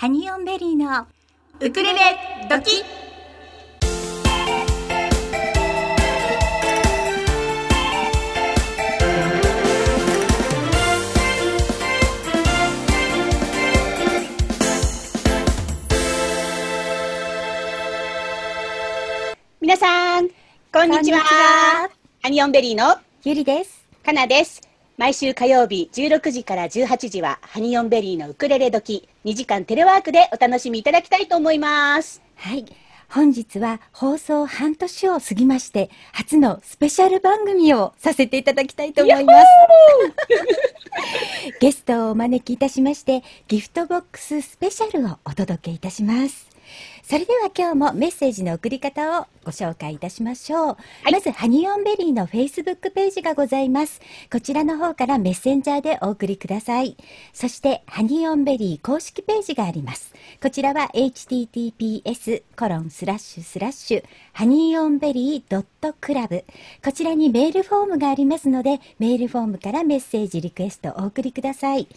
ハニオンベリーのウクレレドキ皆さん、こんにちは。ハニオンベリーのゆりですかなです。毎週火曜日16時から18時はハニオンベリーのウクレレ時2時間テレワークでお楽しみいただきたいと思います。はい。本日は放送半年を過ぎまして初のスペシャル番組をさせていただきたいと思います。ゲストをお招きいたしましてギフトボックススペシャルをお届けいたしますそれでは今日もメッセージの送り方をご紹介いたしましょう。いまず、ハニオンベリーの Facebook ページがございます。こちらの方からメッセンジャーでお送りください。そして、ハニオンベリー公式ページがあります。こちらは https コロンスラッシュスラッシュハニーオンベリードットクラブこちらにメールフォームがありますので、メールフォームからメッセージリクエストをお送りください。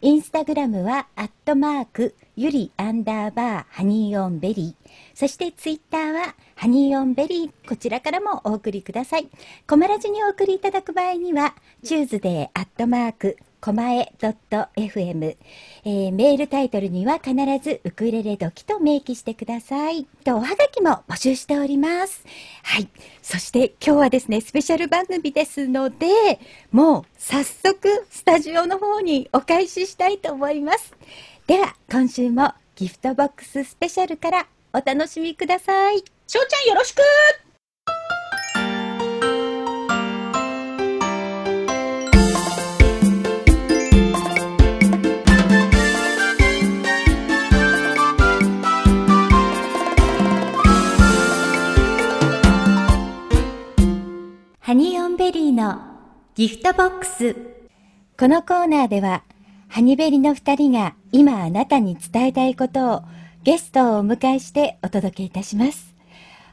インスタグラムは、アットマーク、ゆりアンダーバー、ハニーオンベリー。そしてツイッターは、ハニーオンベリー。こちらからもお送りください。コマラジにお送りいただく場合には、 Tuesday、アットマーク、コマエ .fm、えーメールタイトルには必ずウクレレ時と明記してください。と、おはがきも募集しております。はい。そして今日はですね、スペシャル番組ですので、もう早速スタジオの方にお返ししたいと思います。では、今週もギフトボックススペシャルからお楽しみください。しょうちゃんよろしくハニーオンベリーのギフトボックス。このコーナーでは、ハニベリの二人が今あなたに伝えたいことをゲストをお迎えしてお届けいたします。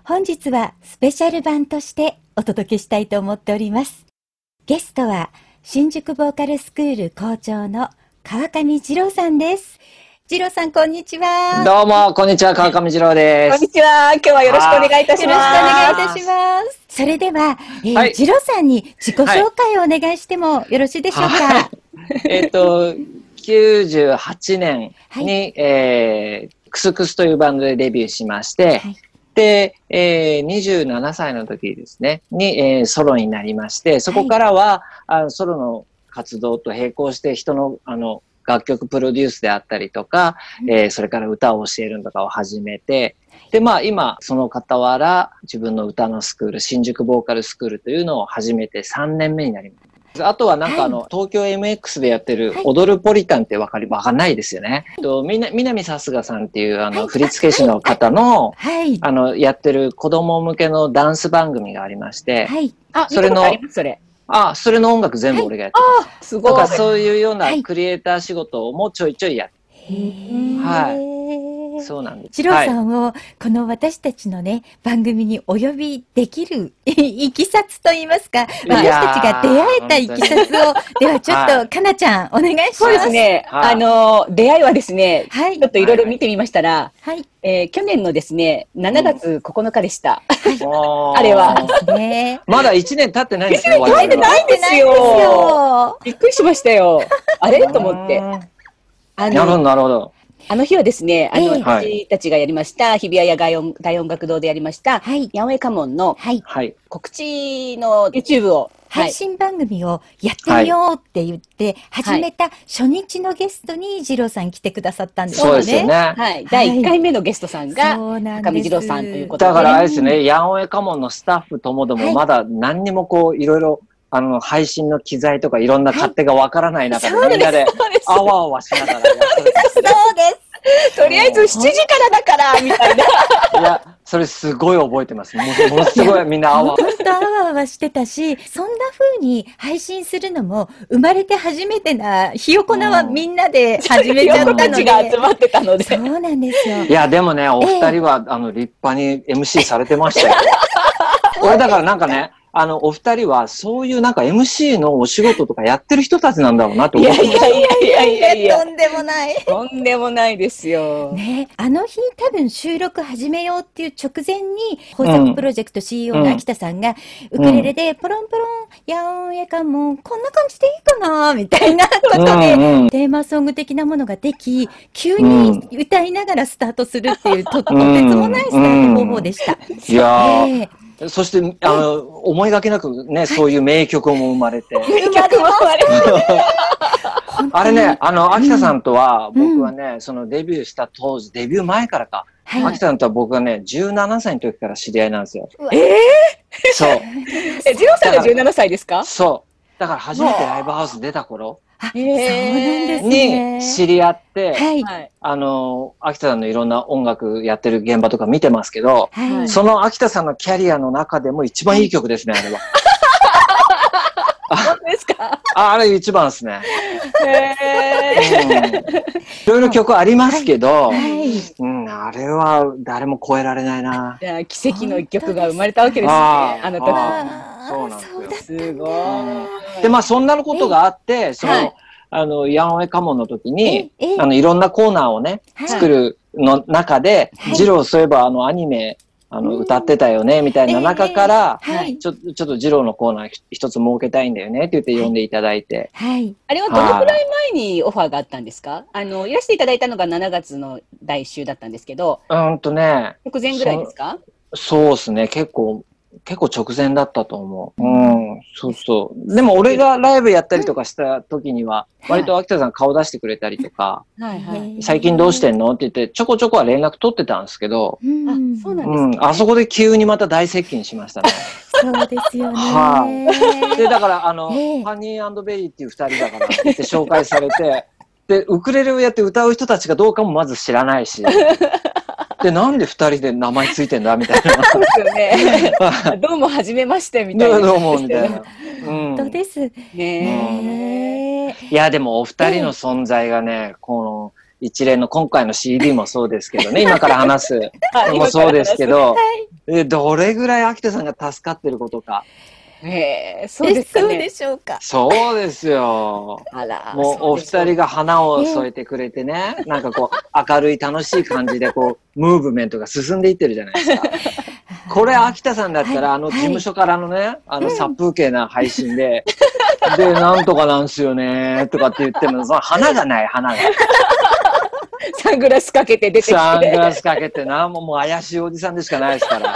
本日はスペシャル版としてお届けしたいと思っております。ゲストは新宿ボーカルスクール校長の川上二郎さんです。二郎さん、こんにちは。どうも、こんにちは、川上二郎ですこんに。ちは。今日はよろしくお願いいたしよろしくおます。願いいたします。それでは、えーはいジロさんに自己紹介をお願いしてもよろしいでしょうか？はえっと、98年はい。に、えー、クスクスというバンドでデビューしまして、はい。で、えー、27歳の時ですね、に、えーソロになりまして、そこからは、あのソロの活動と並行して人の、あの、楽曲プロデュースであったりとか、えーそれから歌を教えるのとかを始めて、で、まあ今、その傍ら、自分の歌のスクール、新宿ボーカルスクールというのを始めて3年目になります。あとはなんかあの、東京 MX でやってるはい踊るポリタンってわかり、わかんないですよね。と、みな、南さすがさんっていうあの、はい振付師の方の、はい。あの、やってる子供向けのダンス番組がありまして、はい。あ、それのそれ。あ、それの音楽全部俺がやってます。あ、すごいだから。そういうようはないクリエイター仕事もちょいちょいやっへそうなんです。ジローさはいんを、この私たちのね、番組にお呼びできるいきさつといいますか、私たちが出会えたいきさつを、ではちょっはと、かなちゃん、お願いします。そうです。ね。はいあの、出会いはですね、はいちょっといろいろ見てみましたら、はい。えー去年のですね、7月9日でした。あれはねまだ1年経ってないんですよ。一年経ってないんですよないんですよ。びっくりしましたよ。あれ？と思って。あなるほど、の、なるほど。あの日はですね、あの、ええ私たちがやりました、日比谷野外音大音楽堂でやりました、はい。ヤンウェイカモンのはい。はい。告知の YouTube を、はい。配信番組をやってみようって言って、始めた初日のゲストに二郎さん来てくださったんですよね。そうですよね。はい。第1回目のゲストさんが、そうなんです高見二郎さんということで。だからあれですね、ヤンオエカモンのスタッフともどはいもまだ何にもこう、いろいろ、あの、配信の機材とかいろんな勝手がわからない中はいで、みんなで。あわあわしながらやってそうです。とりあえず7時からだから、みたいな。る。いや、それすごい覚えてます。もうものすごいみんなあわ本当あわあわしてたし、そんな風に配信するのも、生まれて初めてな、ひよこなはみんなで始めちゃったので。たちが集まってたので。そうなんですよ。いや、でもね、お二人は、あの、立派に MC されてましたよ。俺だからなんかね、あの、お二人はそういうなんか MC のお仕事とかやってる人たちなんだろうなって思って。いやいやいやいやいや。いや、とんでもない。とんでもないですよ。ね、あの日多分収録始めようっていう直前に、豊作プロジェクト CEO の秋田さんが、ウクレレでポロンポロン、やおんやかもん、こんな感じでいいかなみたいなことで、うんうんテーマソング的なものができ、急に歌いながらスタートするっていう、と、とてつもないスタート方法でした。いやー、ええそして、あの、思いがけなくね、そういう名曲も生まれて。曲もあれ本当にあれね、あの、秋田さんとは、うん僕はね、そのデビューした当時、デビュー前からか。はい秋田さんとは僕はね、17歳の時から知り合いなんですよ。えー、そう。え、ジローさんが17歳ですか？そう。だから初めてライブハウス出た頃あ、そうへなんーですね。に知り合って、はい。はい。あの、秋田さんのいろんな音楽やってる現場とか見てますけど、はい。その秋田さんのキャリアの中でも一番いい曲ですね、あれは。ああれ一番ですね。いろいろ曲ありますけど、はい。うん、あれは誰も超えられないな。ー。じゃあ、奇跡の一曲が生まれたわけですね。あの時。そうなんですよすごい。で、まあそんなことがあって、その、はいあの、ヤンオエカモンの時に、ええあの、いろんなコーナーをね、はい作るの中で、はいジローそういえばあのアニメ、あの、うん歌ってたよね、みたいな中から、はい。ちょっと、ちょっとジローのコーナー一つ設けたいんだよねって言って呼んでいただいて。はい。あれはどのくらい前にオファーがあったんですか？あの、いらしていただいたのが7月の第1週だったんですけど、うーんとね、直前ぐらいですか？そうですね、結構、結構直前だったと思う。うん、そうそう。でも俺がライブやったりとかした時には、うん割と秋田さん顔出してくれたりとか、はいはい。最近どうしてんの？って言って、ちょこちょこは連絡取ってたんですけど、うん。あそうなんうん、あそこで急にまた大接近しましたね。そうですよね。はで、だから、あの、ええ。ハニーベリーっていう二人だからって言って紹介されて、で、ウクレレをやって歌う人たちがどうかもまず知らないし、で、なんで二人で名前ついてんだ？みたいそうですよね。どうも、はじめまして、みたいな。な。どうも、みたいな。うん本当です。ねねいや、でもお二人の存在がね、この一連の今回の CD もそうですけどね、今から話すはいのもそうですけど、え。えどれぐらい秋田さんが助かってることか。へえ、そうですかそうでね。しょうか。そうですよ。あら、もうお二人が。が花を添えてくれてね、なんかこう明るい楽しい感じでこう、ムーブメントが進んでいってるじゃないですか。これ秋田さんだったら、はいあの事務所からのね、あの殺風景な配信で、で、なんとかなんすよね、とかって言っても、その花がない、花が。サングラスかけて出てきて。サングラスかけてな、もうもう怪しいおじさんでしかないですから。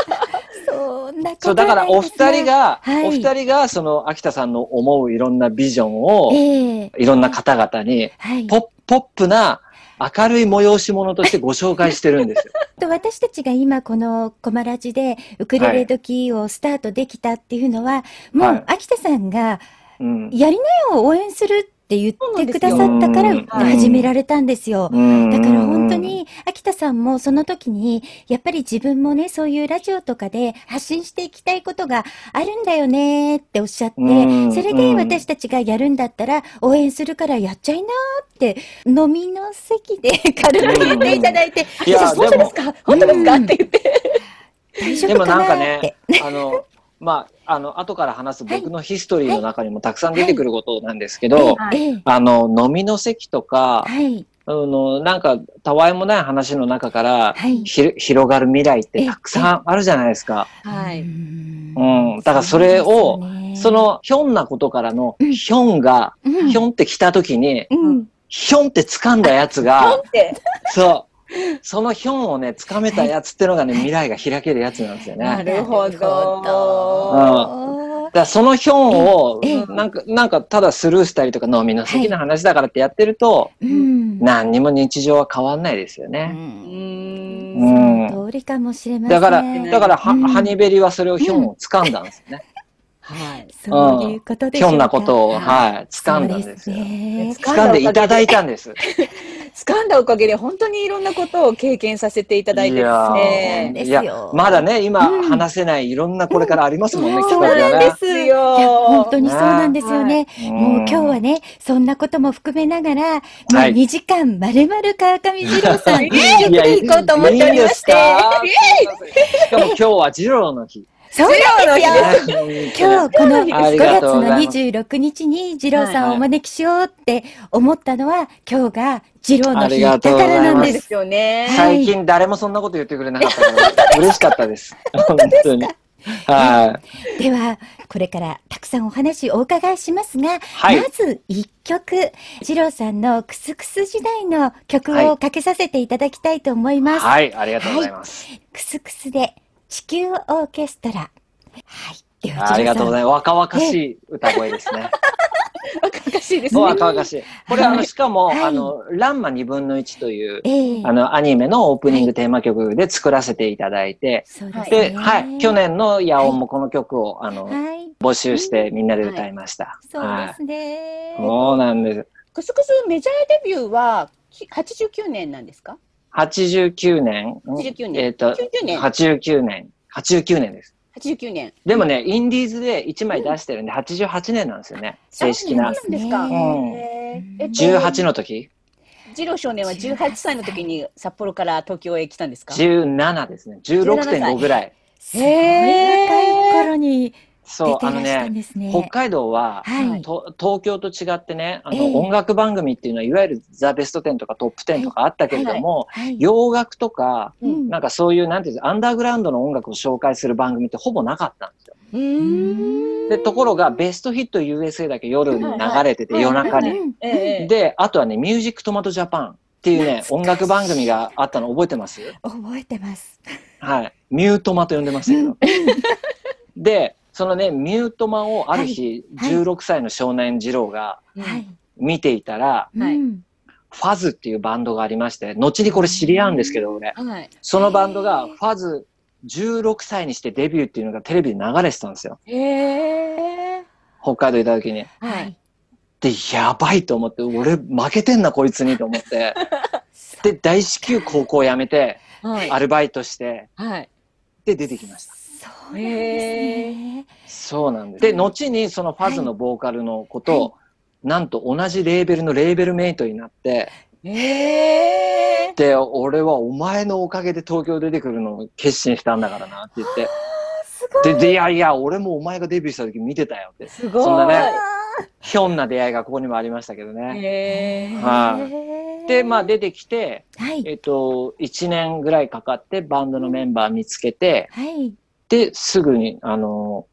そんなことそう、だからお二人が、はいお二人がその秋田さんの思ういろんなビジョンを、ええいろんな方々に、はい。ポッポップな明るい催し物としてご紹介してるんですよ。と私たちが今このコマラジでウクレレ時をスタートできたっていうのは、もはいう秋田さんがうん。やりなよ応援するって言ってくださったから始められたんですよ。だだから本当、に秋田さんもその時にやっぱり自分もねそういうラジオとかで発信していきたいことがあるんだよねっておっしゃってうん。それで私たちがやるんだったら応援するからやっちゃいなって飲みの席で 軽く言っていただいていやあ本当ですか？本当ですか？って言って。でも大丈夫かなあの、まあ、あの、後から話す僕のヒストリーの中にもたくさん出てくることなんですけど、あの、飲みの席とか、はい。あの、なんか、たわいもない話の中から、はい。ひ広がる未来ってたくさんあるじゃないですか。はい。うん。だからそれを、そ、の、ひょんなことからの、うん。ひょんが、うん。ひょんって来た時に、うん。ひょんって掴んだやつが。そう。そのひょんをね、掴めたやつってのがね、未来が開けるやつなんですよね。なるほど。だからそのヒョンをええ、なんか、なんかただスルーしたりとか飲みの席の話だからってやってると、うん何にも日常は変わんないですようね。ん。うんその通りかもしれません。だから、だから、はうんハニベリはそれをヒョンを掴んだんですよね。はい。そういうことでひょんなことを、ははい、掴んだんですよ。ね。掴んでいただいたんです。掴んだおかげで本当にいろんなことを経験させていただいてですいそうね。ですいやよ、まだね、今うん話せないいろんなこれからありますもんね、うん企画がね。すよ本当にそうなんですよね。うんもう今日はね、そんなことも含めながら、もうはい2時間まるまる川上二郎さん、い一曲で行こうと思っておりまして。しかも今日はジローの日。そうなんですよ。今日このあ5りが月のとうございます26日に二郎さんをはいお招きしようって思ったのは今日が二郎の日だからなんです。よね。はい最近誰もそんなこと言ってくれなかったから、嬉しかったです。本当に。はい。では、これからたくさんお話をお伺いしますが、はいまず一曲、二郎さんのクスクス時代の曲はいをかけさせていただきたいと思います。はい、ありがとうございます。クスクスで地球オーケストラ。はい。ありがとうございいます。若々しい歌声ですね。若々しいですね。若々しい。これ、あの、しかも、はいあの、ランマ2分の1という、ええあの、アニメのオープニングテーマ曲で作らせていただいて、そうですね。で、はい、去年の野音もこの曲を、あの、はい。募集してみんなで歌いました。そうはいですね。そうなんです。クスクスメジャーデビューはき89年なんですか？89年？89年えっ、と、90年89年。89年です。89年。でもね、インディーズで1枚出してるんで、88年なんですよね。正式な。そうなんですか。うんへーえっと18の時？次郎少年は18歳の時に札幌から東京へ来たんですか ?17 ですね。16.5ぐらい。すごい若い頃に出そう、あのね、ですね。北海道は、はい。と東京と違ってね、あの、ええ音楽番組っていうのは、いわゆるザ・ベスト10とかトップ10とかあったけれども、はい。洋楽とか、うんなんかそういう、なんていうんですかアンダーグラウンドの音楽を紹介する番組ってほぼなかったんですよ。で、ところが、ベストヒット USA だけ夜に流れてて、はい夜中に。で、あとはね、ミュージックトマトジャパンっていうね、音楽番組があったの覚えてます？覚えてます。はい。ミュートマと呼んでましたけど。で、そのね、ミュートマをある日、はい16歳の少年次郎がはい。見ていたら、はいうんファズっていうバンドがありまして、後にこれ知り合うんですけど、俺。はい。そのバンドが、ファズ16歳にしてデビューっていうのがテレビで流れてたんですよ。北海道いた時に。はい。で、やばいと思って、俺負けてんな、こいつにと思って。で、大至急高校辞めて、はい。アルバイトして、はい。で、出てきました。そうなんですね。そうなんです。で、後にそのファズのボーカルの子と、なんと同じレーベルのレーベルメイトになって、へえ。で、俺はお前のおかげで東京出てくるのを決心したんだからなって言って。で、で、いやいや、俺もお前がデビューした時見てたよって。すごい。そんなね、ひょんな出会いがここにもありましたけどね。へえ。はいで、まあ出てきて、はい。えっと、1年ぐらいかかってバンドのメンバー見つけて、はい。で、すぐに、あの、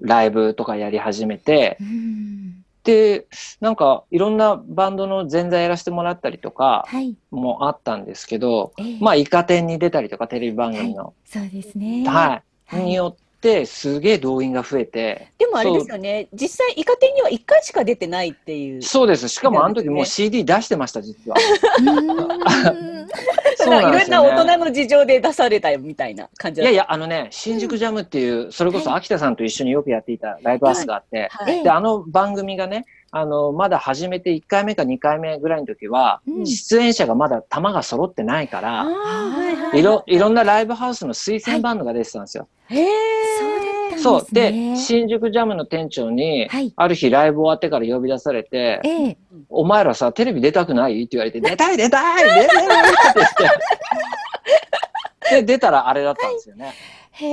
ライブとかやり始めて、うんで、なんか、いろんなバンドの前座やらせてもらったりとかはい。もあったんですけど、ええ。まあ、イカ天に出たりとか、テレビ番組の、そうですね。はい、はい。によって、すげえ動員が増えて、でもあれですよね。実際、イカ天には1回しか出てないっていう。そうです。しかもあの時もうね CD 出してました、実は。うん そうなんですいろんなよね。大人の事情で出されたよみたいな感じ。いやいや、あのね、新宿ジャムっていう、それこそ秋田さんと一緒によくやっていたライブハウスがあって、はい。で、あの番組がね、あの、まだ始めて1回目か2回目ぐらいの時は、うん出演者がまだ玉が揃ってないから、いはいいろ、いろんなライブハウスの推薦バンドが出てたんですよ。へえ。そう。で、ね新宿ジャムの店長に、はいある日ライブ終わってから呼び出されて、ええ。お前らさ、テレビ出たくない？って言われて、出たい出たい出たいって言って。で、出たらあれだったんですよね。へ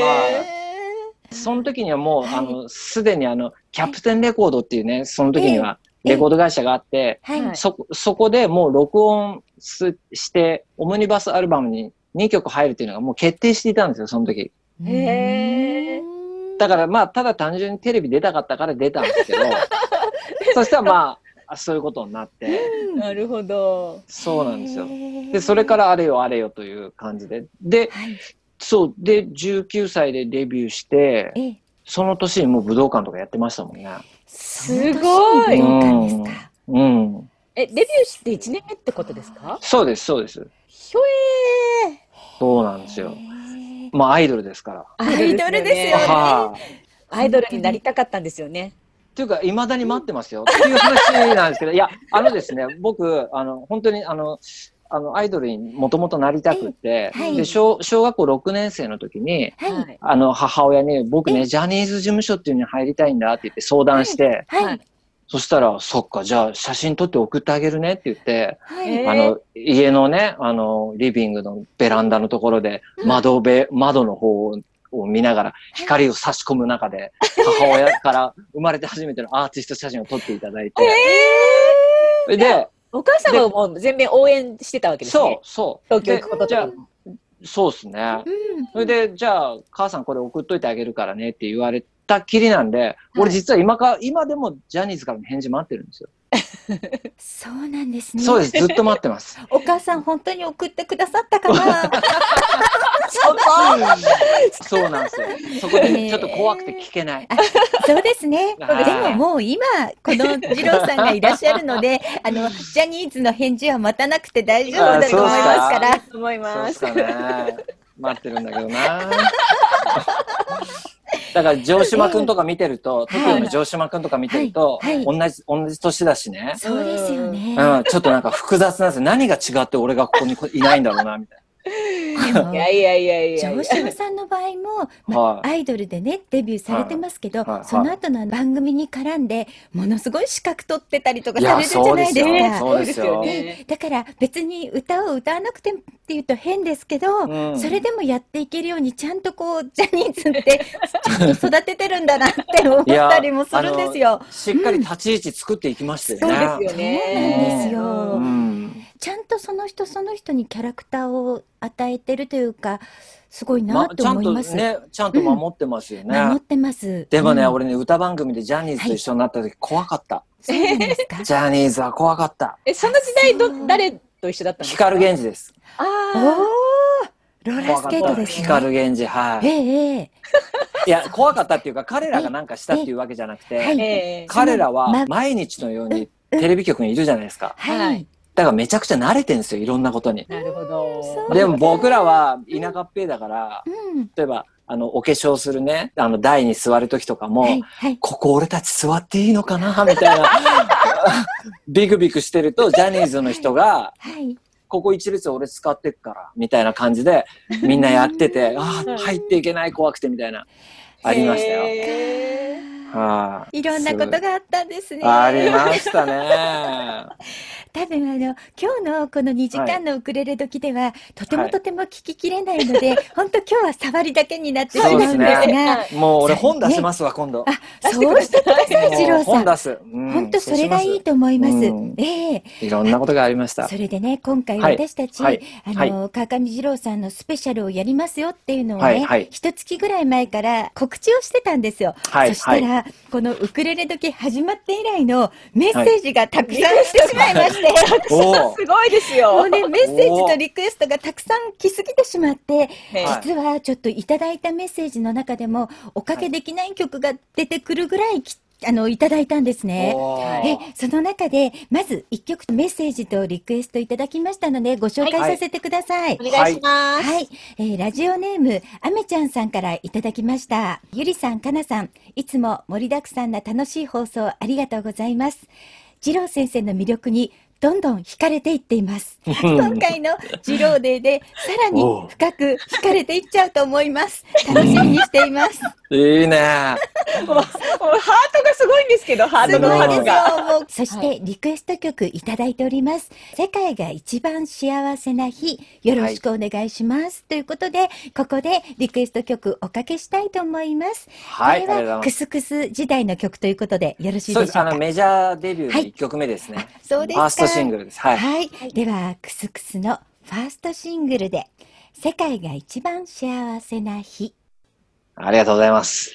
へーその時にはもう、はいあの、すでにあの、キャプテンレコードっていうね、その時にはええレコード会社があって、そ、そこでもう録音すして、オムニバスアルバムに2曲入るっていうのがもう決定していたんですよ、その時。へだからまあ、ただ単純にテレビ出たかったから出たんですけど、そしたらまあ、そういうことになって、なるほど。そうなんですよ。で、それからあれよあれよという感じで。で、はい。そう、で、19歳でデビューして、ええ。その年にもう武道館とかやってましたもんね。すごいその年に武道館ですか。うん。え、デビューして1年目ってことですか？そうです、そうです。ひょえそうなんですよまあ、アイドルですから。ーアイドルですよねはい。アイドルになりたかったんですよね。っていうか、未だに待ってますよ。っていう話なんですけど、いや、あのですね、僕、あの、本当に、あの、あの、アイドルにもともとなりたくって、はい。で小、小学校6年生の時に、はい。い。あの、母親に、僕ね、ジャニーズ事務所っていうのに入りたいんだって言って相談して、はい。そしたら、そっか、じゃあ写真撮って送ってあげるねって言って、あの、家のね、あの、リビングのベランダのところで、うん窓べ、窓の方をを見ながら光を差し込む中で、母親から生まれて初めてのアーティスト写真を撮っていただいて、えで、お母様をもう全面応援してたわけですそうね。、そう。東京行くことと、そうですね。うんそれで、じゃあ、母さんこれ送っといてあげるからねって言われたきりなんで、はい俺実は今か、今でもジャニーズからの返事待ってるんですよ。そうなんですね。そうです。ずっと待ってます。お母さん本当に送ってくださったかな？そこそうなんですよ。そこでちょっと怖くて聞けない。あそうですね。ではい。ももう今、この二郎さんがいらっしゃるので、あの、ジャニーズの返事は待たなくて大丈夫だと思いますから。思いそうっすます。かね。待ってるんだけどな。だから城島くんとか見てると、はい TOKIO の城島くんとか見てると、はい同じ、同じ年だしね。そうですよね。うん、ちょっとなんか複雑なんですよ。何が違って俺がここにいないんだろうな、みたい でもいやいやいやいやいや。城島さんの場合も、まはいアイドルでね、デビューされてますけど、はいはいその後の番組に絡んで、ものすごい資格取ってたりとかされるじゃないですか。よそうですよねだから別に歌を歌わなくてもっていうと変ですけど、うんそれでもやっていけるようにちゃんとこうジャニーズってちゃんと育ててるんだなって思ったりもするんですよ。な。しっかり立ち位置作っていきましたよね。そうですよね。そうなんですようん。ちゃんとその人その人にキャラクターを与えてるというか、すごいなま、とちゃん思います。とね、ちゃんと守ってますよね。守ってます。でもね、うん俺ね、歌番組でジャニーズと一緒になった時怖かった。ジャニーズは怖かった。え、その時代ど、誰と一緒だったんですか？光源氏です。おあお、ローラースケートですね。光源氏、はい。ええええいや、怖かったっていうか、彼らがなんかしたっていうわけじゃなくはいて、あ。ええ彼らまは毎日のようにテレビ局にいるじゃないですか。ははいい。だからめちゃくちゃ慣れてんですよ、いろんなことに。なるほど。でも僕らは田舎っぺだから、うん。例えば、あの、お化粧するね、あの、台に座る時とかも、はい、はい。ここ俺たち座っていいのかな？みたいな。ビクビクしてると、ジャニーズの人が、はい。ここ一列俺使ってっから、みたいな感じで、みんなやってて、ああ、入っていけない怖くて、みたいな、ありましたよ。へはい。いろんなことがあったんですね。ありましたね。多分あの、今日のこの2時間のウクレレ時では、とてもとても聞ききれないので、本当今日は触りだけになってしまうんですそうですが、もう俺本出しますわ、今度。あ、そうしてください、二もう郎さん。本出す。うん本当それがいいと思います。うんええいろんなことがありましたそ。れでね、今回はい私たち、はいあの、川上二郎さんのスペシャルをやりますよっていうのをね、はいはい一月ぐらい前から告知をしてたんですよ。はいそしたら、このウクレレ時始まって以来のメッセージがたくさん来てしまいまして、おー。す。ごいですもよう。ね、メッセージとリクエストがたくさん来すぎてしまって、はい。実はちょっといただいたメッセージの中でも、おかけできない曲が出てくるぐらいき、あの、いただいたんですね。え、その中で、まず一曲メッセージとリクエストいただきましたので、ご紹介させてください。お願いします。はい、えーラジオネーム、あめちゃんさんからいただきました。ゆりさん、かなさん、いつも盛りだくさんな楽しい放送ありがとうございます。二郎先生の魅力にどんどん惹かれていっています。今回の二郎デーでさらに深く惹かれていっちゃうと思います。楽しみにしています。いいね。もうもうハートがすごいんですけど、ハートの数が。そして、リクエスト曲いただいております。世界が一番幸せな日、よろしくお願いします。ということで、ここでリクエスト曲おかけしたいと思います。はい、これは。クスクス時代の曲ということで、よろしいそうです。あの、でしょうか。メジャーデビューのはい1曲目ですね。そうですか。シングルです。はい。はい。では、クスクスのファーストシングルで、世界が一番幸せな日。ありがとうございます。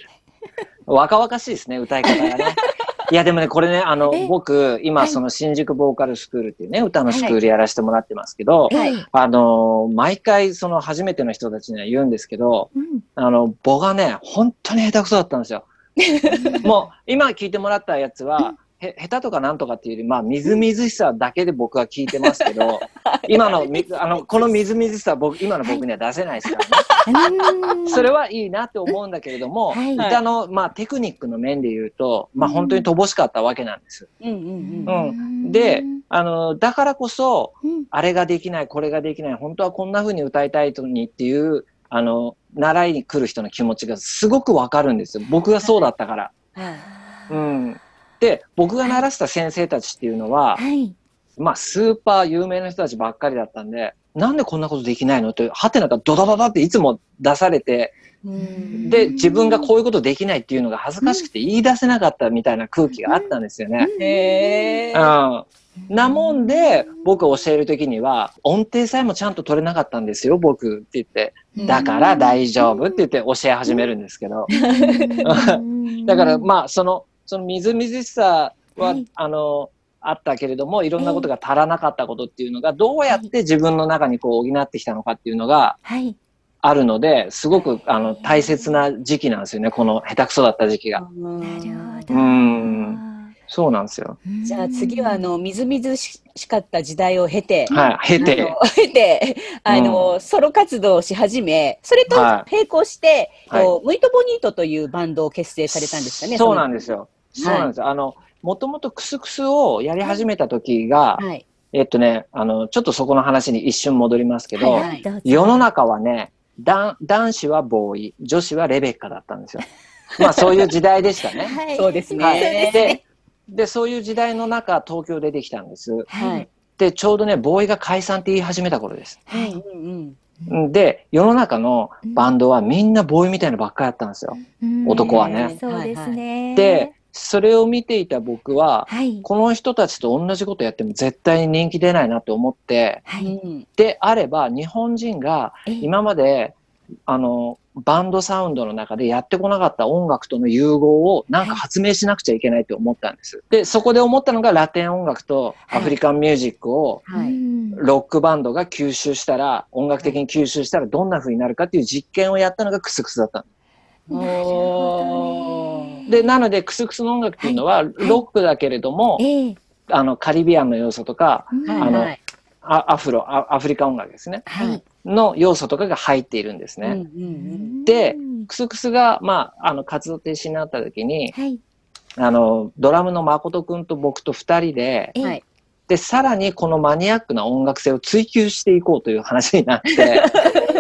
若々しいですね、歌い方がね。いや、でもね、これね、あのえ、僕、今、はいその新宿ボーカルスクールっていうね、歌のスクールやらせてもらってますけど、はい。あの、毎回、その初めての人たちには言うんですけど、うん。あの、僕がね、本当に下手くそだったんですよ。もう、今聞いてもらったやつは、へ下手とかなんとかっていうより、まあ、みずみずしさだけで僕は聞いてますけど、今のみ、あの、このみずみずしさは僕、今の僕には出せないですからね。それはいいなって思うんだけれども、はい歌の、まあ、テクニックの面で言うと、まあ、本当に乏しかったわけなんです。うんうん。で、あの、だからこそ、うんあれができない、これができない、本当はこんな風に歌いたいのにっていう、あの、習いに来る人の気持ちがすごくわかるんですよ。僕がそうだったから。はいうん。で、僕が習った先生たちっていうのは、はい。まあ、スーパー有名な人たちばっかりだったんで、なんでこんなことできないのって、はてながドドドドっていつも出されて、うんで、自分がこういうことできないっていうのが恥ずかしくて言い出せなかったみたいな空気があったんですよね。へうーん。なもんで、僕教えるときには、音程さえもちゃんと取れなかったんですよ、僕って言って。だから大丈夫って言って教え始めるんですけど。だからまあ、その、そのみずみずしさは、はいあの、あったけれども、いろんなことが足らなかったことっていうのが、どうやって自分の中にこう補ってきたのかっていうのがはい。あるので、すごくあの大切な時期なんですよね、この下手くそだった時期が。なるほど。うんそうなんですよ。じゃあ次はあのみずみずしかった時代を経て、はい、経て。あの経て、あの、ソロ活動をし始め、それとはい並行して、はいこうムイトボニートというバンドを結成されたんですかね。そうなんでですよ。そうなんですよ。あの、もともとクスクスをやり始めた時が、はい。えっとね、あの、ちょっとそこの話に一瞬戻りますけど、はいはい世の中はね、男男子はボーイ、女子はレベッカだったんですよ。まあそういう時代でしたね。はいそうですねはいそうででで、そういう時代の中、東京でできたんです。ははいい。で、ちょうどね、ボーイが解散って言い始めた頃です。はい。で、世の中のバンドはみんなボーイみたいなのばっかりだったんですよ。うん男はねそうですね。で、それを見ていた僕は、はい。この人たちと同じことやっても絶対に人気出ないなって思って、はい。うんであれば日本人がえ今まであのバンドサウンドの中でやってこなかった音楽との融合をなんか発明しなくちゃいけないって思ったんです。で、そこで思ったのがラテン音楽とアフリカンミュージックをロックバンドが吸収したら、音楽的に吸収したらどんな風になるかっていう実験をやったのがクスクスだったのなるほどねで、なのでクスクスの音楽っていうのはロックだけれども、ええ。あのカリビアンの要素とか、うんあのアフロア、アフリカ音楽ですね。はい。の要素とかが入っているんですね。でうんクスクスが、まあ、あの、活動停止になった時に、はい。あの、ドラムの誠くんと僕と二人で。で、さらにこのマニアックな音楽性を追求していこうという話になって、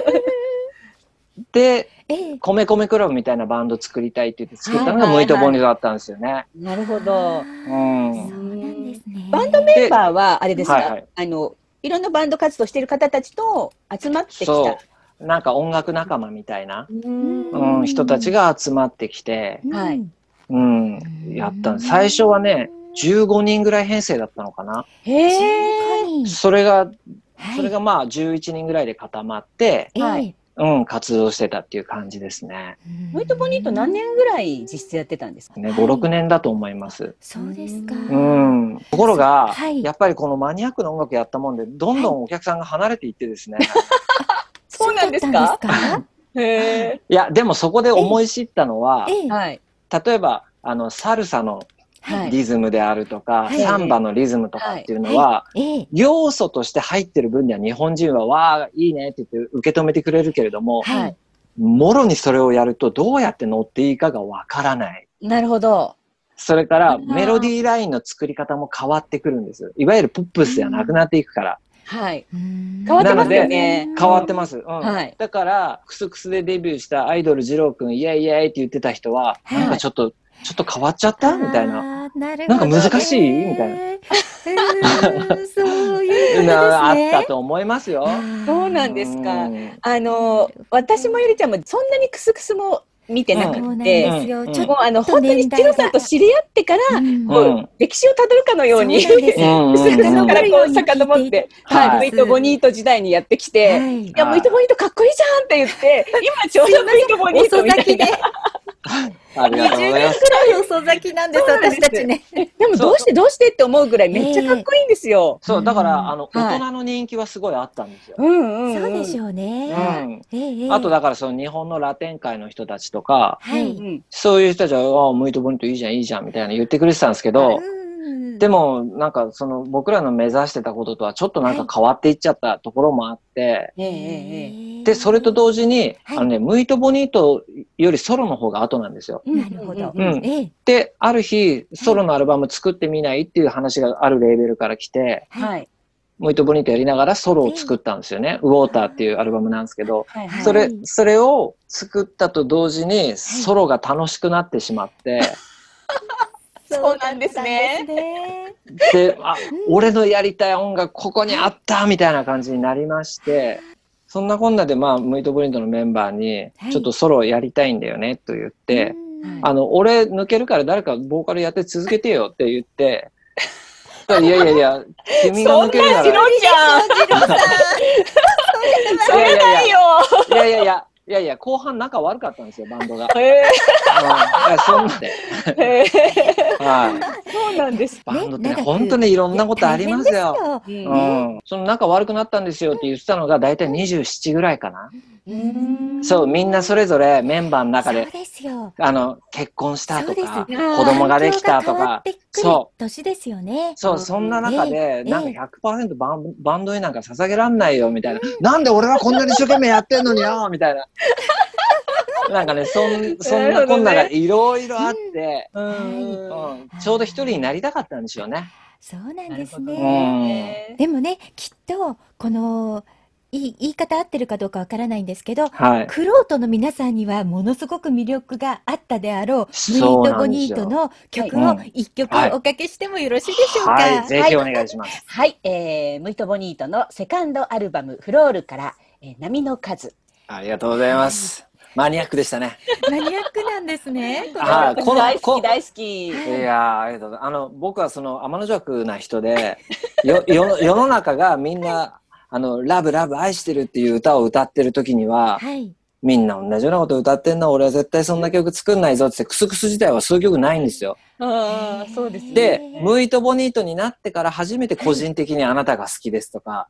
で、ええ。米米クラブみたいなバンド作りたいって言って作ったのがムイトボニーだったんですよね。なるほど。う。そうんなんですね。バンドメンバーは、あれですか、はいはいあの、いろんなバンド活動している方たちと集まってきた。そう。なんか音楽仲間みたいな、うんうん、人たちが集まってきて、はいうん、やった。最初はね、15人ぐらい編成だったのかな。へ静え。それが、はいそれがまあ11人ぐらいで固まって、ええはいうん、活動してたっていう感じですね。ムイトボニート何年ぐらい実質やってたんですか？ね、5、6年だと思います。そうですか。うん。ところが、はいやっぱりこのマニアックな音楽やったもんで、どんどんお客さんが離れていってですね。そうなんですか？そうだったんですか。いや、でもそこで思い知ったのは、え。例えば、あの、サルサのはい。リズムであるとか、はいサンバのリズムとかっていうのは、ええ。要素として入ってる分には日本人は、わあ、いいねって言って受け止めてくれるけれども、はい。もろにそれをやるとどうやって乗っていいかがわからない。なるほど。それからうんメロディーラインの作り方も変わってくるんです。いわゆるポップスじゃなくなっていくから。はい。変変わってますよね変わってます。うんはいだから、クスクスでデビューしたアイドル二郎くん、イエイイエイって言ってた人は、はいなんかちょっと、ちょっと変わっちゃった？みたいな。な。なるほどね。なんか難しい？みたいな。そういうね。なあったと思いますよ。そうなんですか。うん。あの、私もゆりちゃんもそんなにクスクスも見てなくて、ですよ。うんちょっもうあの、と本当に年代が。チロさんと知り合ってから、うん。こううん。歴史をたどるかのように、そうなんですよ。うんクスクスからこううん遡って、はいはい、ムイトボニート時代にやってきて、はい。いや、ムイトボニートかっこいいじゃんって言って、今ちょうどムイトボニート遅みたい咲きで。な。、ありがとうござい20年ます。くらい遅咲きなんです、私たちね。でもどうしてどうしてって思うぐらいめっちゃかっこいいんですよ。そう、だから、あの、はい大人の人気はすごいあったんですよ。うんうん、うん。そうでしょうね。あと、だから、その日本のラテン界の人たちとか、はい。そういう人たちは、ああ、ムイトボニートいいじゃん、いいじゃん、みたいな言ってくれてたんですけど、うんでも、なんか、その、僕らの目指してたこととは、ちょっとなんか変わっていっちゃったところもあって、えええええで、それと同時に、はい。あのね、ムイトボニートよりソロの方が後なんですよ。えなるほど。うん。ええ。で、ある日、ソロのアルバム作ってみないっていう話があるレーベルから来て、はい。ムイトボニートやりながらソロを作ったんですよね。ウォーターっていうアルバムなんですけど、はい。はい。それ、それを作ったと同時に、ソロが楽しくなってしまって、そうなんですね。であ、俺のやりたい音楽ここにあったみたいな感じになりまして、そんなこんなで、まあ、ムイトブリントのメンバーには、い。ちょっとソロやりたいんだよね、と言って、うん。あの、俺抜けるから誰かボーカルやって続けてよって言って、いやいやいや、君が抜けるなら、いそんなん。次郎ちゃんそれないよ。やいやいや、いやいや、後半仲悪かったんですよ、バンドが。へえうんいやそんなで。へえはい。そうなんです。バンドってね、本当にいろんなことありますよ。うん。その仲悪くなったんですよって言ってたのが大体27ぐらいかな。そう、みんなそれぞれメンバーの中でそう、ですよ。あの、結婚したとか、子子供ができたとかそ年ですよね。そう、そんな中えで、えなんか100%バンバンドになんか捧げらんないよ、みたいな。なんで俺はこんなに一生懸命やってんのによ、みたいな。なんかね、そん、そんなこんながいろいろあって、ううん、ちょうど一人になりたかったんでしょうね。そうなんですね。ねでもね、きっと、この、いい言い方合ってるかどうかわからないんですけど、はい。クロートの皆さんにはものすごく魅力があったであろう、ムイそうート・ボなんですよニートの曲をはい一曲はいおかけしてもよろしいでしょうか？はい、ぜひお願いします。はい、えー、ムイトボニートのセカンドアルバムフロールから、えー、波の数。ありがとうございます。マニアックでしたね。マニアックなんですね。このはいこの大好こき大好き。いやーありがとうございます。あの、僕はその天の弱な人で、よ、よ、世の中がみんな、あの、ラブラブ愛してるっていう歌を歌ってる時には、はい。みんな同じようなこと歌ってんな、俺は絶対そんな曲作んないぞって、クスクス自体はそういう曲ないんですよ。ああ、そうですね。で、ムイとボニートになってから初めて個人的にあなたが好きですとか、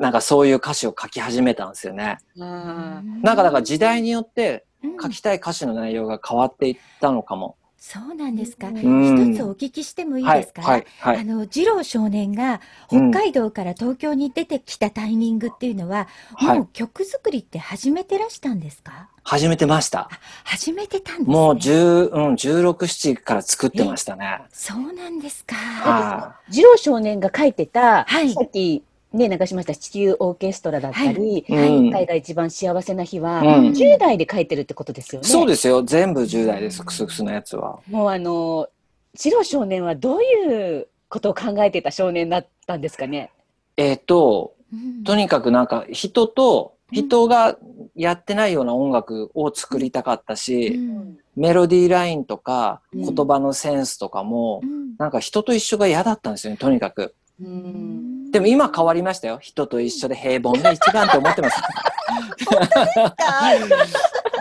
なんかそういう歌詞を書き始めたんですよね。あなんかだから時代によってうん書きたい歌詞の内容が変わっていったのかも。そうなんですか。ん一つお聞きしてもいいはいです、か、はい、はい。あの、二郎少年がうん北海道から東京に出てきたタイミングっていうのは、はいもう曲作りって始めてらしたんですか？始めてました。始めてたんですね。もう10、うん、16、7から作ってましたね。そうなんですか。は二郎少年が書いてた、はいさっきね、流しました地球オーケストラだったり、い。うん。海が一番幸せな日は、うん10代で書いてるってことですよね。そうですよ。全部10代です。クスクスのやつは。もうあの、二郎少年はどういうことを考えてた少年だったんですかね？えっ、と、うんとにかくなんか人と、人がやってないような音楽を作りたかったうし、んメロディーラインとかうん言葉のセンスとかもう、んなんか人と一緒が嫌だったんですよね、とにかく。うんでも今変わりましたよ。人と一緒で平凡で一番って思ってます。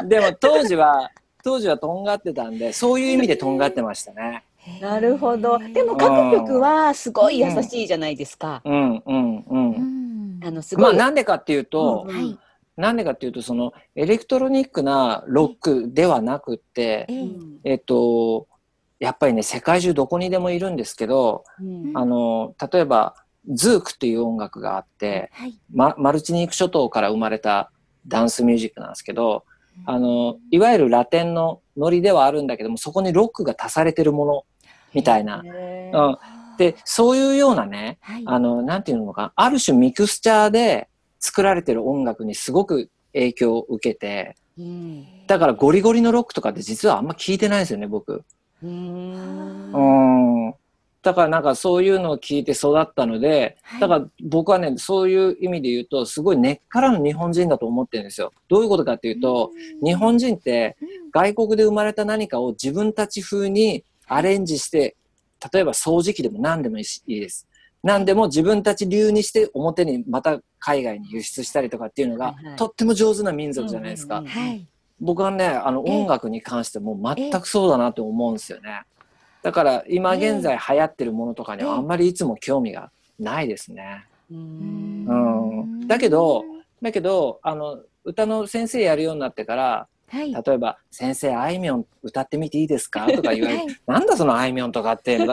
でも当時は、当時はとんがってたんで、そういう意味でとんがってましたね。なるほど。でも各曲はすごい優しいじゃないですか。うん、うん、う。うんんあの、すまあごい。なんでかっていうと、うんはい。なんでかっていうと、そのエレクトロニックなロックではなくってえっと、やっぱりね、世界中どこにでもいるんですけど、うんあの、例えば、ズークっていう音楽があって、はい。ま、マルチニーク諸島から生まれたダンスミュージックなんですけど、あの、いわゆるラテンのノリではあるんだけども、そこにロックが足されてるものみたいな。うん。で、そういうようなね、はい。あの、なんていうのか、ある種ミクスチャーで作られてる音楽にすごく影響を受けて、うんだからゴリゴリのロックとかって実はあんま聞いてないんですよね、僕。うんうん。だからなんかそういうのを聞いて育ったので、はいだから僕はね、そういう意味で言うと、すごい根っからの日本人だと思ってるんですよ。どういうことかっていうと、日本人ってうん外国で生まれた何かを自分たち風にアレンジして、例えば掃除機でも何でもいいです。何でも自分たち流にして表にまた海外に輸出したりとかっていうのがとっても上手な民族じゃないですか。うんうんはい。僕はね、あのええ。音楽に関しても全くそうだなと思うんですよね。だから今現在流行ってるものとかにはあんまりいつも興味がないですね。うん。うん。だけどだけど、あの、歌の先生やるようになってから、はい。例えば、先生、あいみょん歌ってみていいですか？とか言われて、はい。なんだそのあいみょんとかって、み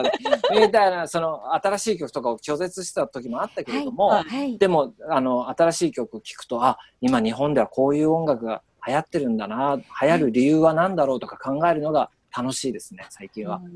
たいな、その新しい曲とかを拒絶した時もあったけれども、はい。はい。でも、あの、新しい曲を聴くと、あ、今日本ではこういう音楽が流行ってるんだな、流行る理由は何だろうとか考えるのが楽しいですね、最近は。そう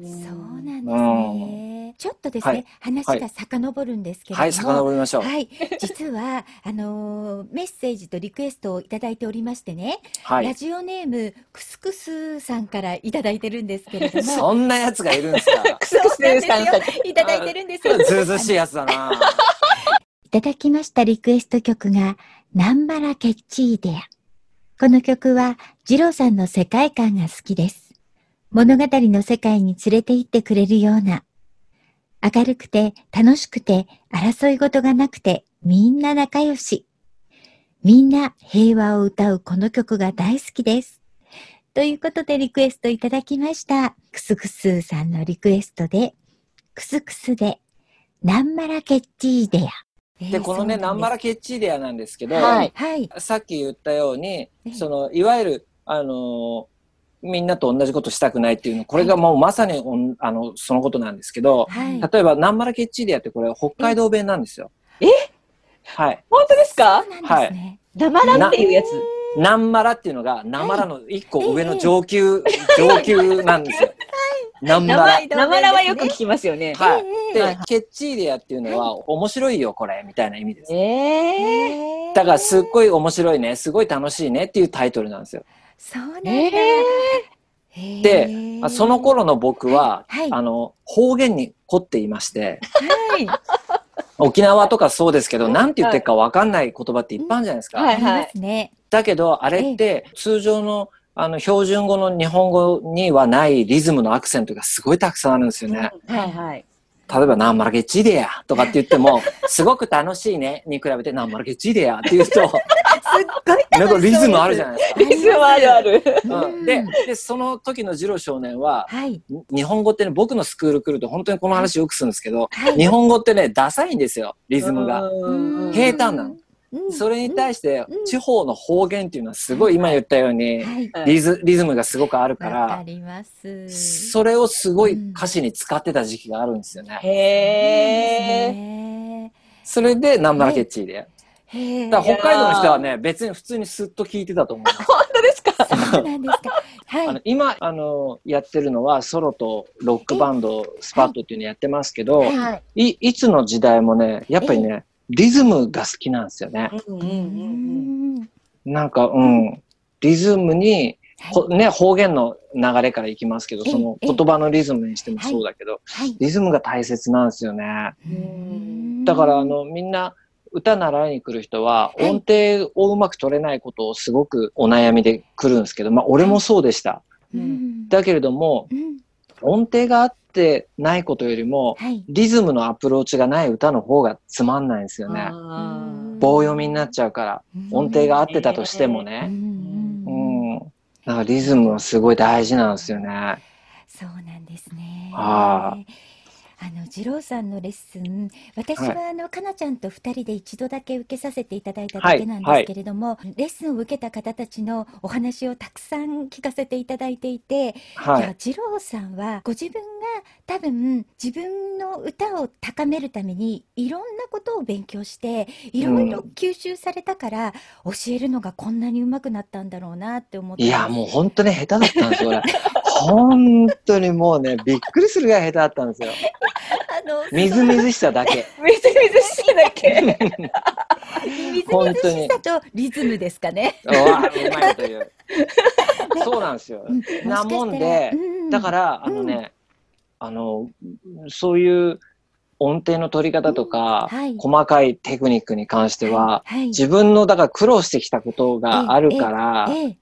なんですね。ちょっとですね、はい話が遡るんですけれども。はい、遡りましょう。はい。実は、あのーメッセージとリクエストをいただいておりましてね、はい。ラジオネーム、クスクスさんからいただいてるんですけれども。そんなやつがいるんですか？クスクスさんそうなんですよいただいてるんですよ。ずうずうしいやつだな。いただきましたリクエスト曲が、ナンバラケッチーデア。この曲は、ジローさんの世界観が好きです。物語の世界に連れて行ってくれるような、明るくて楽しくて争い事がなくてみんな仲良し。みんな平和を歌うこの曲が大好きです。ということでリクエストいただきました。クスクスさんのリクエストで、クスクスで、ナンマラケッチーデア。で、このね、ナンバララケッチーデアなんですけど、はいはい。さっき言ったようにええ、その、いわゆる、あのーみんなと同じことしたくないっていうの、これがもうまさにおん、あの、そのことなんですけど、はい。例えば、ナンバラケッチーデアってこれ北海道弁なんですよ。え？はい。本当ですか？そうなんですね。なまらっていうやつ。ナンマラっていうのが、ナマラの一個上の上級、上級なんですよ。ナンマラ。はいなまらはよく聞きますよね。はい。えで、ケッチーデアっていうのは、面白いよ、これ、みたいな意味です。ええ。えだから、すっごい面白いね、すごい楽しいねっていうタイトルなんですよ。そうなんだ。でその頃の僕は、はいあの、方言に凝っていまして、はい。沖縄とかそうですけど、なんて言ってるかわかんない言葉っていっぱいあるじゃないですか。はいね。だけど、あれって通常のあの標準語の日本語にはないリズムのアクセントがすごいたくさんあるんですよね。はいはい。例えば、ナンマラゲッチーデやとかって言っても、すごく楽しいねに比べて、ナンマラゲッチーデやって言うと、すっごいなんかリズムあるじゃないですか。リズムあるある。うん、でで、その時の二郎少年は、はい。に日本語ってね、僕のスクール来ると本当にこの話よくするんですけど、はい。日本語ってね、ダサいんですよ、リズムが。うん平坦なの。うんそれに対してうん、地方の方言っていうのはすごい今言ったように、はい。リズリズムがすごくあるからら、ります。それをすごい歌詞に使ってた時期があるんですよね。へえ。え。それで、ナンバラケッチーで。へえ。だ北海道の人はね、別に普通にスッと聞いてたと思います。本当ですか？そうなんですか。はいあの。今、あの、やってるのはソロとロックバンド、スパットっていうのやってますけど、はいい、いつの時代もね、やっぱりね、リズムが好きなんですよね。なんか、うん。リズムに、ね、方言の流れからいきますけど、ええそのええ言葉のリズムにしてもそうだけど、はい。リズムが大切なんですよね。うんだから、あ、の、みんな、歌習いに来る人は、はい音程をうまく取れないことをすごくお悩みで来るんですけど、まあ、俺もそうでした。うん。だけれども、うん。音程があってないことよりも、はい。リズムのアプローチがない歌の方がつまんないんですよね。あ棒読みになっちゃうから、音程が合ってたとしてもうね。んううん。ん。だからリズムはすごい大事なんですよね。そうなんですね。はあの二郎さんのレッスン、私はあのかなちゃんと二人で一度だけ受けさせていただいただけなんですけれども、レッスンを受けた方たちのお話をたくさん聞かせていただいていて、はいや。二郎さんはご自分が多分自分の歌を高めるためにいろんなことを勉強していろいろ吸収されたから、教えるのがこんなに上手くなったんだろうなって思っていや、もう本当に下手だったんですよ、俺。本当にもうね、びっくりするぐらい下手だったんですよ。あのみずみずしさだけ。みずみずしいだけ。みずみずしさとリズムですかね。うわあうまいこと言う。そうなんですよ。うんなもんで、だからら、あのね、あの、そういう音程の取り方とか、細かいテクニックに関しては、はい自分の、だから苦労してきたことがあるから、ええ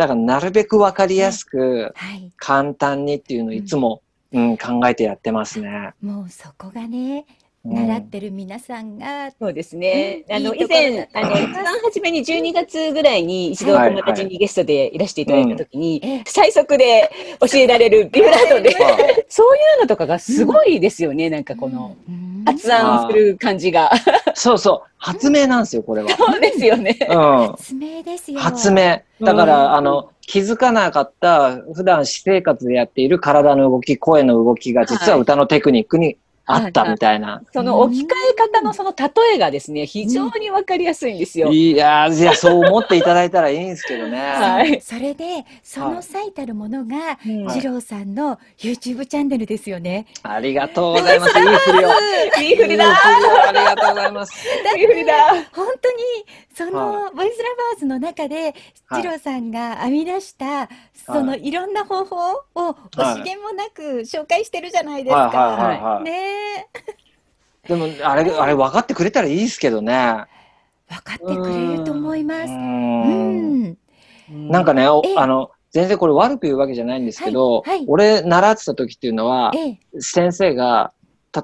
だからなるべくわかりやすく、はい、簡単にっていうのをいつも、うん、考えてやってますね。もうそこがね、うん習ってる皆さんが、そうですね。うんあの、以前、あの、一番初めに12月ぐらいに一度はい友達にゲストでいらしていただいたときに、ええ最速で教えられるビブラートで、はいそういうのとかがすごいですよね。なんかこの、うん発案する感じが。そうそう、発明なんですよ、これは。そうですよね。うん。発明ですよ。発明。だかうんら、あの、気づかなかった、普段私生活でやっている体の動き、声の動きが、実は歌のテクニックにあったみたいな。その置き換え方のその例えがですね、非常にわかりやすいんですよ。いやー、いや、そう思っていただいたらいいんですけどね。はいそれで、その最たるものが、うんはい二郎さんの YouTube チャンネルですよね。ありがとうございます。いい振りを。いい振りだありがとうございます。いい振りだ本当に、その、はボイスラバーズの中で、はい二郎さんが編み出した、そのいろんな方法を惜しげもなく紹介してるじゃないですか。ねえ。でも、あれ、あれ分かってくれたらいいですけどね。分かってくれると思います。ううんん。なんかね、あの、全然これ悪く言うわけじゃないんですけど、はいはい俺習ってた時っていうのは、ええ。先生が、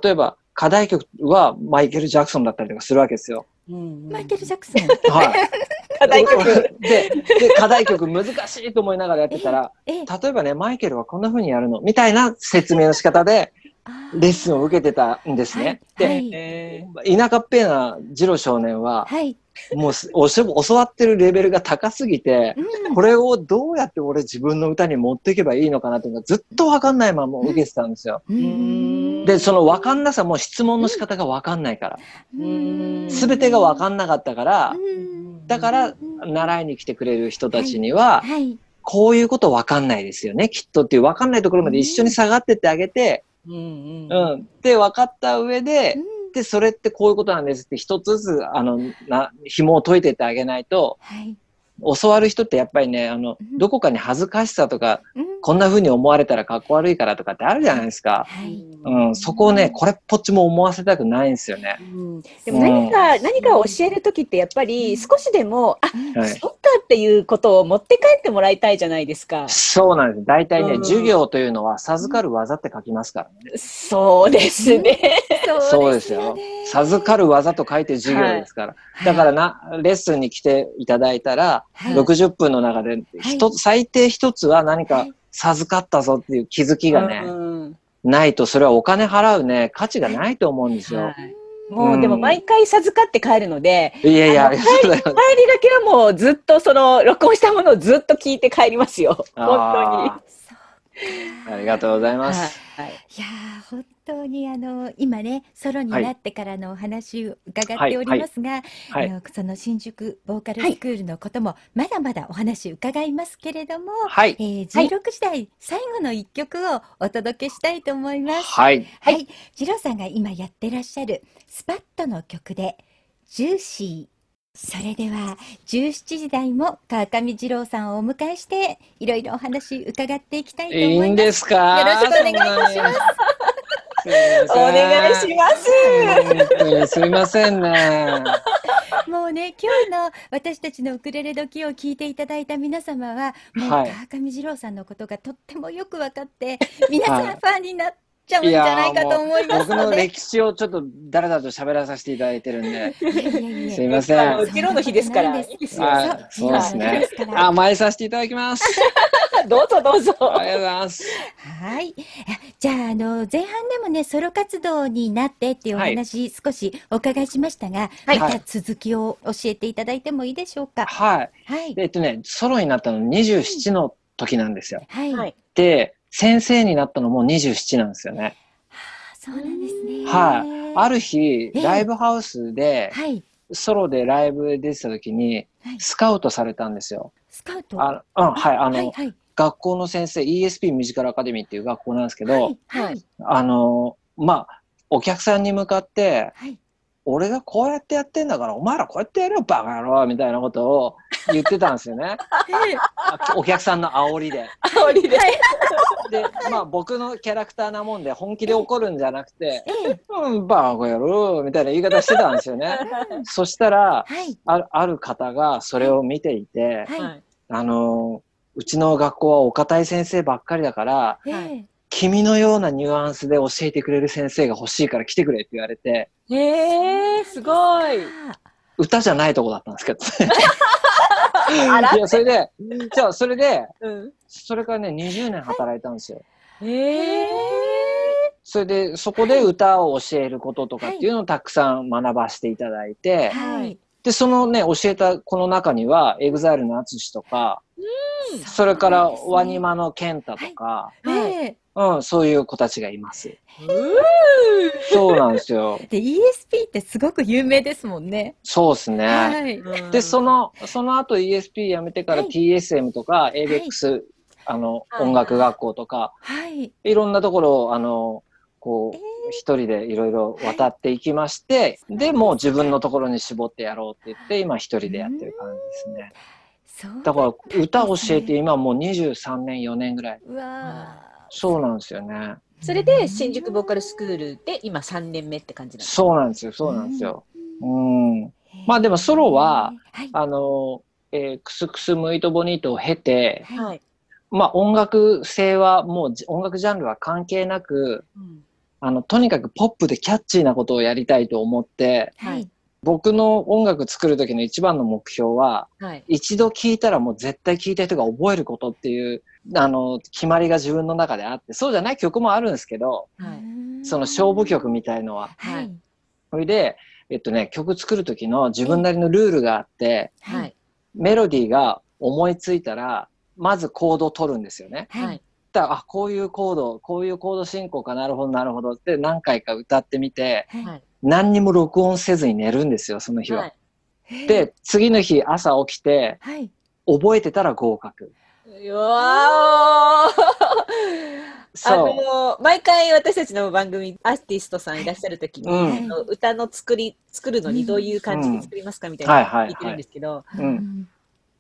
例えば課題曲はマイケル・ジャクソンだったりとかするわけですよ。マイケル・ジャクソン。はい。課題曲。で、で、課題曲難しいと思いながらやってたら、ええ。例えばね、マイケルはこんな風にやるの、みたいな説明の仕方であレッスンを受けてたんですね。で、はい。え田舎っぺな次郎少年は、はい。もうすおし教わってるレベルが高すぎて、うんこれをどうやって俺自分の歌に持っていけばいいのかなっていうのがずっとわかんないまま受けてたんですよ。うんで、そのわかんなさも質問の仕方がわかんないから。うんすべてがわかんなかったから、うんだから習いに来てくれる人たちには、はい。こういうことわかんないですよね、きっとっていうわかんないところまで一緒に下がってってあげて、うんううんん。で、分かった上でう、んで、それってこういうことなんですって一つずつ、あの、な、紐を解いてってあげないと、はい。教わる人ってやっぱりね、あの、うんどこかに恥ずかしさとか、うんこんな風に思われたらかっこ悪いからとかってあるじゃないですか。はい。うん、そこをね、これっぽっちも思わせたくないんですよね。うんでも何か、何かを教えるときってやっぱり少しでも、あ、うんはいそっかっていうことを持って帰ってもらいたいじゃないですか。そうなんです。大体ね、うん授業というのは授かる技って書きますからね。そうですね。そうですよ。授かる技と書いて授業ですから。だからな、レッスンに来ていただいたら、はい60分の中で、一つ、最低一つは何か授かったぞっていう気づきがね、うんないと、それはお金払うね、価値がないと思うんですよ。はいもうでも毎回授かって帰るので、いやいや、あのそうだよ帰りがけはもうずっとその録音したものをずっと聞いて帰りますよ。本当に。ありがとうございます。はいいやー本当にあの今ねソロになってからのお話を伺っておりますが、はい。あのその新宿ボーカルスクールのこともまだまだお話伺いますけれども、はいえ。ー、16時台最後の一曲をお届けしたいと思います。はい。はい、次郎さんが今やってらっしゃるスパットの曲でジューシー。それでは17時台も川上二郎さんをお迎えしていろいろお話伺っていきたいとい思います。いんですか？よろしくお願いいたします。す。お願いします。すいませんね。もうね、今日の私たちのウクレレ時を聞いていただいた皆様は、もうはい川上二郎さんのことがとってもよく分かって、皆さんはいファンになっちゃうんじゃないかと思います僕の。歴史をちょっとだらだらと喋らさせていただいてるんで。すいません。あのうちろの日ですから。そうですね甘えさせていただきます。どうぞどうぞ。ありがとうございます。はい。あじゃあ、あの、前半でもね、ソロ活動になってっていうお話、少しお伺いしましたが、はいまた続きを教えていただいてもいいでしょうか？はい。はい。でえっとね、ソロになったの27の時なんですよ。はい。はいで、先生になったのも27なんですよね。そうなんですね。はい。ある日、ええライブハウスで、はい。ソロでライブ出てた時にはい、スカウトされたんですよ。スカウト？あうん、はい。あの、はい、はい。学校の先生、ESP ミュージカルアカデミーっていう学校なんですけど、はい、はい。あの、まあ、お客さんに向かって、はい。俺がこうやってやってんだから、お前らこうやってやるよ、バカ野郎みたいなことを言ってたんですよね。あ お客さんの煽りで。煽りで。で、まあ僕のキャラクターなもんで本気で怒るんじゃなくて、ええ。うん、バカ野郎みたいな言い方してたんですよね。そしたら、はい。あるある方がそれを見ていて、はい。はいあの、うちの学校はお堅い先生ばっかりだから、えはいえ。君のようなニュアンスで教えてくれる先生が欲しいから来てくれって言われて、へえ、すごい。あ歌じゃないとこだったんですけどね。いや、それで、じゃあ、それで、うん。それからね、20年働いたんですよ。へえ。それで、そこで歌を教えることとかっていうのをたくさん学ばせていただいて、はい。で、そのね、教えたこの中には、エグザイルのアツシとか、それからワニマのケンタとか、ええ。うん、そういう子たちがいます。うーそうなんですよ。で、ESP ってすごく有名ですもんね。そうですね。はい。うんで、その、その後 ESP 辞めてからはい TSM とか ABEX、あの、はい音楽学校とか、はい。いろんなところを、あの、こえう、一人でいろいろ渡っていきまして、で、もう自分のところに絞ってやろうって言って、今一人でやってる感じですね。そうだから、歌教えてう今もう23年、4年ぐらい。わそうなんですよね。それで新宿ボーカルスクールで今3年目って感じなんですか？そうなんですよ、そうなんですよ。うん。まあでもソロは、はい。あの、えークスクスムイトボニートを経て、はい。はい。まあ音楽性はもうじ音楽ジャンルは関係なく、うんあの、とにかくポップでキャッチーなことをやりたいと思って、はい。僕の音楽作る時の一番の目標は、はい。一度聴いたらもう絶対聴いた人が覚えることっていう、あの、決まりが自分の中であって、そうじゃない曲もあるんですけど、はい。その勝負曲みたいのは。はい。それで、えっとね、曲作る時の自分なりのルールがあって、はい。メロディーが思いついたら、まずコードを取るんですよね。ははいい。だからあ、こういうコード、こういうコード進行かなるほど、なるほどって何回か歌ってみて、はい。はい。何にも録音せずに寝るんですよ、その日は。はい。で、次の日朝起きて、はい。覚えてたら合格。うわーあそう。の毎回私たちの番組アーティストさんいらっしゃるときに、うんあの歌の作り作るのにどういう感じで作りますかみたいはいはいな聞いてるんですけど、うん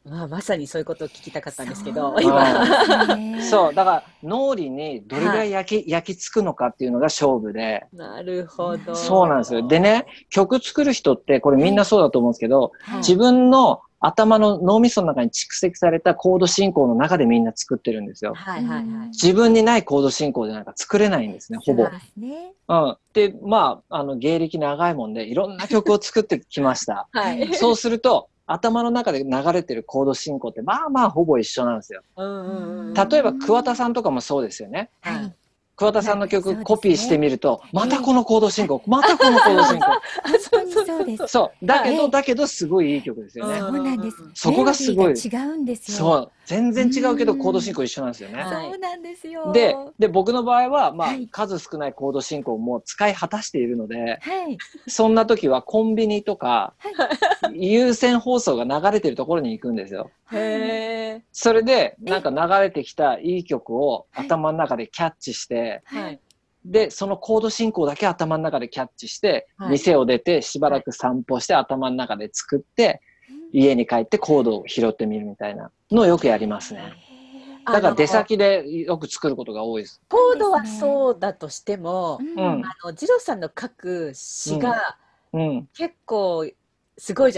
まあ、まさにそういうことを聞きたかったんですけどそう今 そう。だから、脳裏にどれぐらい焼き、焼き付くのかっていうのが勝負で。なるほどそうなんですよ。でね、曲作る人って、これみんなそうだと思うんですけど、はい自分の頭の脳みその中に蓄積されたコード進行の中でみんな作ってるんですよ。はいはいはい自分にないコード進行でなんか作れないんですね、ほぼそう。ね。うん。で、まあ、あの、芸歴長いもんで、いろんな曲を作ってきました。はいそうすると、頭の中で流れてるコード進行って、まあまあほぼ一緒なんですよ。うんうんうん例えば、桑田さんとかもそうですよね。ははいい。桑田さんの曲コピーしてみると、またこのコード進行、またこのコード進行。そうです。そう。だけど、はいだけど、すごいいい曲ですよね。そうなんです。そこがすごい違うんですよ。全然違うけど、うん。コード進行一緒なんですよね。はい。そうなんですよ。で、で、僕の場合は、まあはい、数少ないコード進行も使い果たしているので、はい。そんな時はコンビニとか、有線放送が流れてるところに行くんですよ。へそれで、なんか流れてきたいい曲をはい。頭の中でキャッチして、ーはい。で、そのコード進行だけ頭の中でキャッチして、はい。店を出てしばらく散歩して頭の中で作って、家に帰ってコードを拾ってみるみたいなのをよくやりますね。あだから出の先でよく作ることが多いです。コードはそうだとしても、うんうんあのジローさんの書く詩がうん。結構すごいじゃ